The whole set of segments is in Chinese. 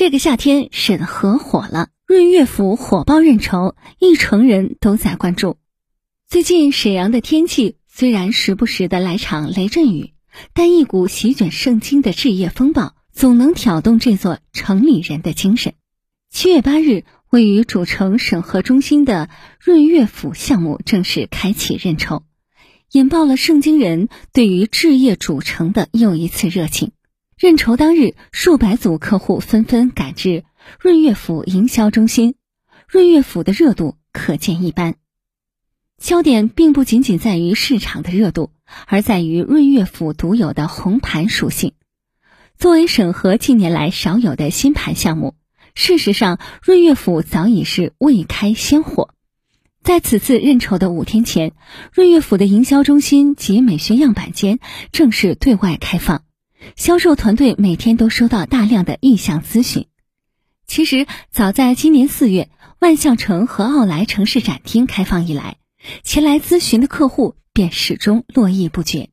这个夏天审核火了，润岳府火爆认筹，一城人都在关注。最近沈阳的天气虽然时不时的来场雷阵雨，但一股席卷圣经的置业风暴总能挑动这座城里人的精神。七月八日，位于主城审核中心的润岳府项目正式开启认筹，引爆了圣经人对于置业主城的又一次热情。认筹当日，数百组客户纷纷赶至润岳府营销中心，润岳府的热度可见一斑。焦点并不仅仅在于市场的热度，而在于润岳府独有的红盘属性。作为审核近年来少有的新盘项目，事实上润岳府早已是未开先火。在此次认筹的五天前，润岳府的营销中心及美学样板间正式对外开放。销售团队每天都收到大量的意向咨询。其实，早在今年四月，万象城和奥莱城市展厅开放以来，前来咨询的客户便始终络绎不绝。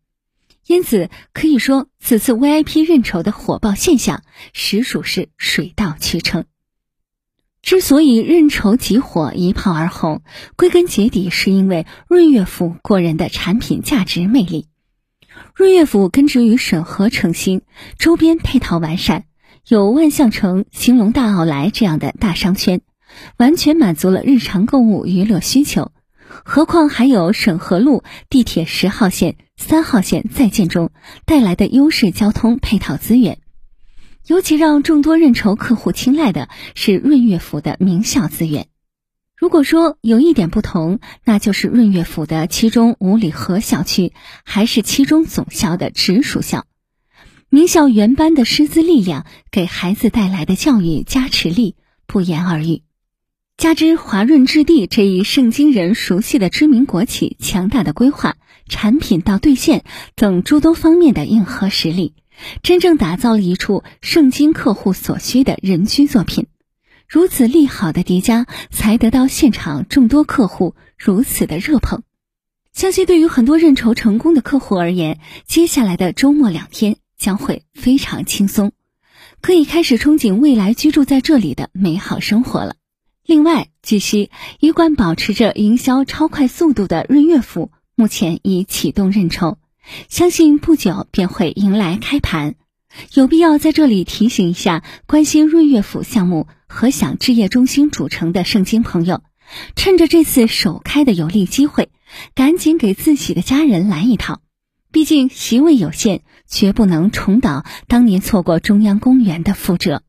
因此，可以说此次 VIP 认筹的火爆现象实属是水到渠成。之所以认筹即火、一炮而红，归根结底是因为润岳府过人的产品价值魅力。润岳府根植于沈河城心，周边配套完善，有万象城、兴隆大奥莱这样的大商圈，完全满足了日常购物娱乐需求。何况还有沈河路地铁十号线、三号线在建中带来的优势交通配套资源。尤其让众多认筹客户青睐的是润岳府的名校资源。如果说有一点不同，那就是润岳府的七中五里河校区还是七中总校的直属校，名校原班的师资力量给孩子带来的教育加持力不言而喻。加之华润置地这一圣经人熟悉的知名国企强大的规划、产品到兑现等诸多方面的硬核实力，真正打造了一处圣经客户所需的人居作品。如此利好的叠加，才得到现场众多客户如此的热捧。相信对于很多认筹成功的客户而言，接下来的周末两天将会非常轻松，可以开始憧憬未来居住在这里的美好生活了。另外，据悉，一贯保持着营销超快速度的润月府，目前已启动认筹，相信不久便会迎来开盘。有必要在这里提醒一下关心润月府项目和享置业中心主城的圣经朋友，趁着这次首开的有利机会，赶紧给自己的家人来一套。毕竟席位有限，绝不能重蹈当年错过中央公园的覆辙。